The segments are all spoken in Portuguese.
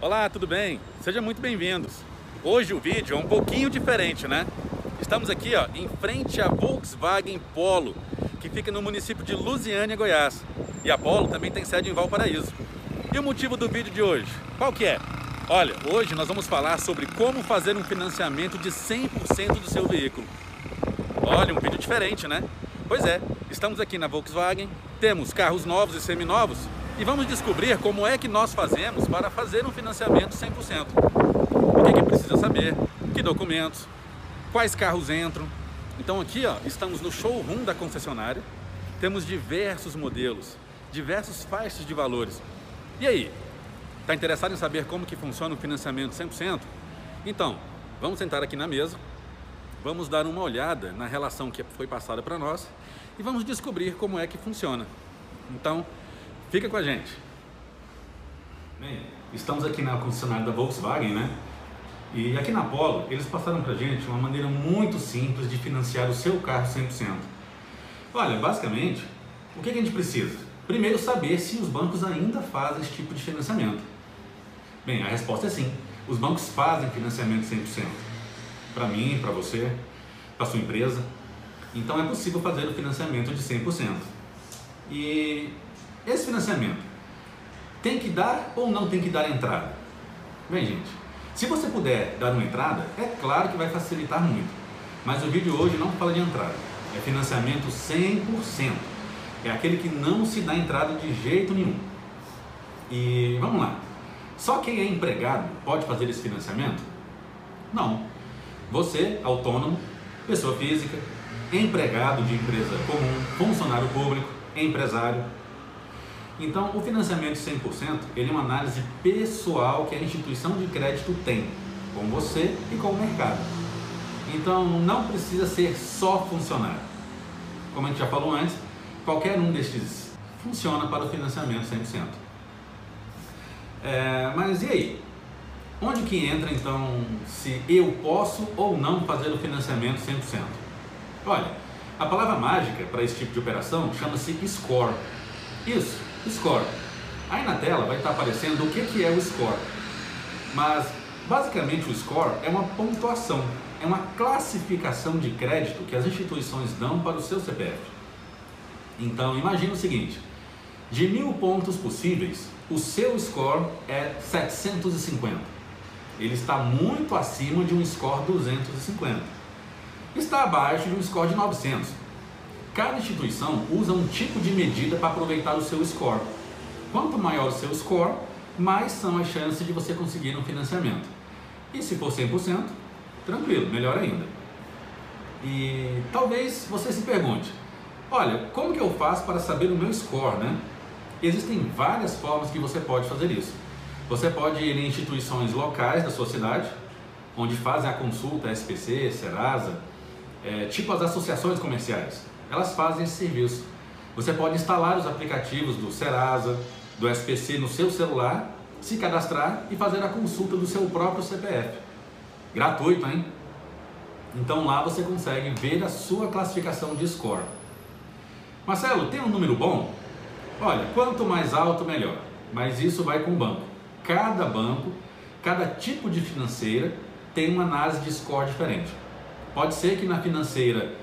Olá, tudo bem? Sejam muito bem-vindos. Hoje o vídeo é um pouquinho diferente, né? Estamos aqui ó, em frente à Volkswagen Polo, que fica no município de Lusiânia, Goiás. E a Polo também tem sede em Valparaíso. E o motivo do vídeo de hoje? Qual que é? Olha, hoje nós vamos falar sobre como fazer um financiamento de 100% do seu veículo. Olha, um vídeo diferente, né? Pois é, estamos aqui na Volkswagen, temos carros novos e seminovos e vamos descobrir como é que nós fazemos para fazer um financiamento 100%. O que, é que precisa saber, que documentos, quais carros entram. Então aqui ó, estamos no showroom da concessionária, temos diversos modelos, diversos faixas de valores. E aí, está interessado em saber como que funciona o financiamento 100%? Então, vamos sentar aqui na mesa, vamos dar uma olhada na relação que foi passada para nós e vamos descobrir como é que funciona. Então, Fica com a gente. Bem, estamos aqui na concessionária da Volkswagen, né? E aqui na Polo, eles passaram pra gente uma maneira muito simples de financiar o seu carro 100%. Olha, basicamente, o que a gente precisa? Primeiro, saber se os bancos ainda fazem esse tipo de financiamento. Bem, a resposta é sim. Os bancos fazem financiamento 100%. Para mim, para você, para sua empresa. Então é possível fazer o financiamento de 100%. E esse financiamento tem que dar ou não tem que dar entrada? Bem, gente, se você puder dar uma entrada, é claro que vai facilitar muito. Mas o vídeo hoje não fala de entrada, é financiamento 100%. É aquele que não se dá entrada de jeito nenhum. E vamos lá. Só quem é empregado pode fazer esse financiamento? Não. Você, autônomo, pessoa física, empregado de empresa comum, funcionário público, empresário, então, o financiamento 100% ele é uma análise pessoal que a instituição de crédito tem com você e com o mercado. Então, não precisa ser só funcionário. Como a gente já falou antes, qualquer um destes funciona para o financiamento 100%. É, mas e aí? Onde que entra então se eu posso ou não fazer o financiamento 100%? Olha, a palavra mágica para esse tipo de operação chama-se score. Isso, score. Aí na tela vai estar aparecendo o que, que é o score. Mas basicamente o score é uma pontuação, é uma classificação de crédito que as instituições dão para o seu CPF. Então imagine o seguinte: de mil pontos possíveis, o seu score é 750. Ele está muito acima de um score 250. Está abaixo de um score de 900 Cada instituição usa um tipo de medida para aproveitar o seu score. Quanto maior o seu score, mais são as chances de você conseguir um financiamento. E se for 100%, tranquilo, melhor ainda. E talvez você se pergunte: olha, como que eu faço para saber o meu score, né? Existem várias formas que você pode fazer isso. Você pode ir em instituições locais da sua cidade, onde fazem a consulta SPC, Serasa, é, tipo as associações comerciais elas fazem esse serviço. Você pode instalar os aplicativos do Serasa, do SPC no seu celular, se cadastrar e fazer a consulta do seu próprio CPF. Gratuito, hein? Então lá você consegue ver a sua classificação de score. Marcelo, tem um número bom? Olha, quanto mais alto, melhor. Mas isso vai com o banco. Cada banco, cada tipo de financeira tem uma análise de score diferente. Pode ser que na financeira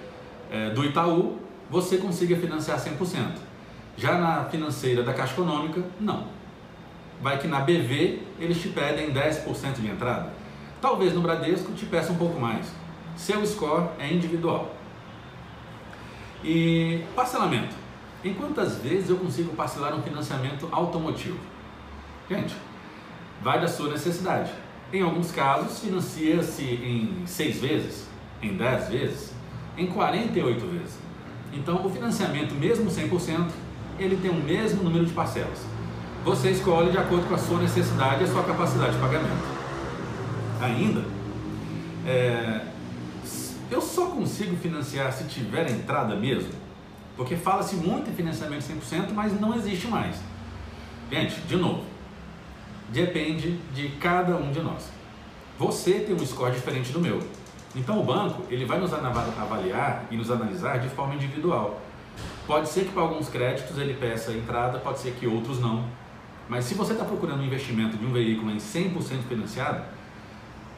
é, do Itaú, você consiga financiar 100%. Já na financeira da Caixa Econômica, não. Vai que na BV eles te pedem 10% de entrada. Talvez no Bradesco te peça um pouco mais. Seu score é individual. E parcelamento. Em quantas vezes eu consigo parcelar um financiamento automotivo? Gente, vai da sua necessidade. Em alguns casos, financia-se em 6 vezes, em 10 vezes, em 48 vezes. Então, o financiamento, mesmo 100%, ele tem o mesmo número de parcelas. Você escolhe de acordo com a sua necessidade e a sua capacidade de pagamento. Ainda, é, eu só consigo financiar se tiver entrada mesmo, porque fala-se muito em financiamento 100%, mas não existe mais. Gente, de novo, depende de cada um de nós. Você tem um score diferente do meu. Então o banco ele vai nos avaliar e nos analisar de forma individual. Pode ser que para alguns créditos ele peça entrada, pode ser que outros não. Mas se você está procurando um investimento de um veículo em 100% financiado,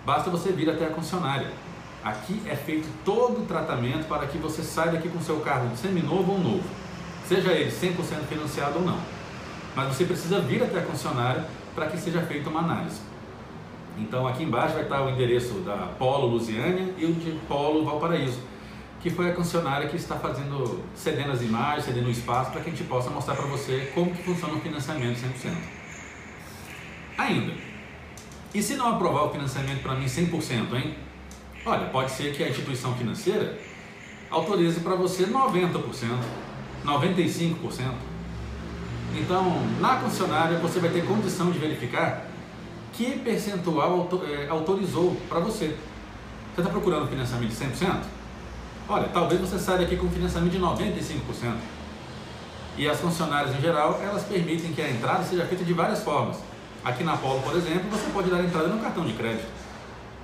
basta você vir até a concessionária. Aqui é feito todo o tratamento para que você saia daqui com seu carro seminovo ou novo, seja ele 100% financiado ou não. Mas você precisa vir até a concessionária para que seja feita uma análise. Então aqui embaixo vai estar o endereço da Polo Lusiânia e o de Polo Valparaíso, que foi a concessionária que está fazendo, cedendo as imagens, cedendo o espaço para que a gente possa mostrar para você como que funciona o financiamento 100%. Ainda, e se não aprovar o financiamento para mim 100%, hein? Olha, pode ser que a instituição financeira autorize para você 90%, 95%. Então, na concessionária você vai ter condição de verificar que percentual é, autorizou para você. Você está procurando financiamento de 100%? Olha, talvez você saia daqui com financiamento de 95%. E as funcionárias em geral, elas permitem que a entrada seja feita de várias formas. Aqui na Polo, por exemplo, você pode dar entrada no cartão de crédito.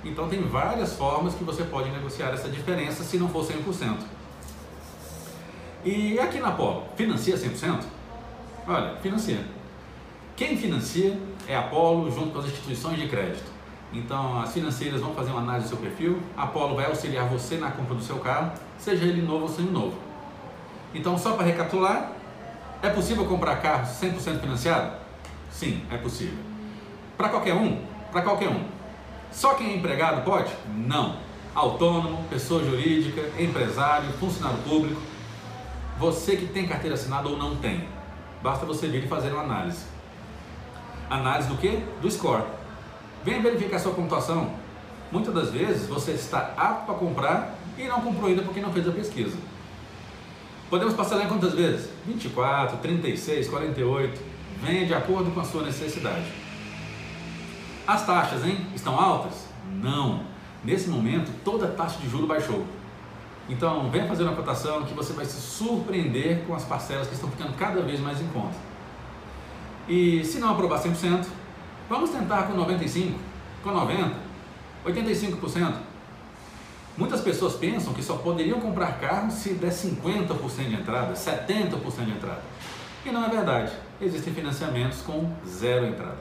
Então tem várias formas que você pode negociar essa diferença se não for 100%. E aqui na Polo, financia 100%? Olha, financia. Quem financia é Apolo junto com as instituições de crédito. Então, as financeiras vão fazer uma análise do seu perfil, a Apolo vai auxiliar você na compra do seu carro, seja ele novo ou semi-novo. Então, só para recapitular, é possível comprar carro 100% financiado? Sim, é possível. Para qualquer um? Para qualquer um. Só quem é empregado pode? Não. Autônomo, pessoa jurídica, empresário, funcionário público, você que tem carteira assinada ou não tem, basta você vir e fazer uma análise. Análise do que? Do score. Venha verificar sua pontuação. Muitas das vezes você está apto para comprar e não comprou ainda porque não fez a pesquisa. Podemos parcelar em quantas vezes? 24, 36, 48. Venha de acordo com a sua necessidade. As taxas, hein? Estão altas? Não. Nesse momento, toda a taxa de juro baixou. Então, venha fazer uma cotação que você vai se surpreender com as parcelas que estão ficando cada vez mais em conta. E se não aprovar 100%, vamos tentar com 95%, com 90%, 85%. Muitas pessoas pensam que só poderiam comprar carro se der 50% de entrada, 70% de entrada. E não é verdade. Existem financiamentos com zero entrada.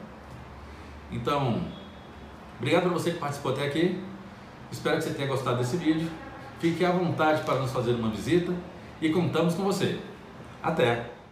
Então, obrigado para você que participou até aqui. Espero que você tenha gostado desse vídeo. Fique à vontade para nos fazer uma visita e contamos com você. Até!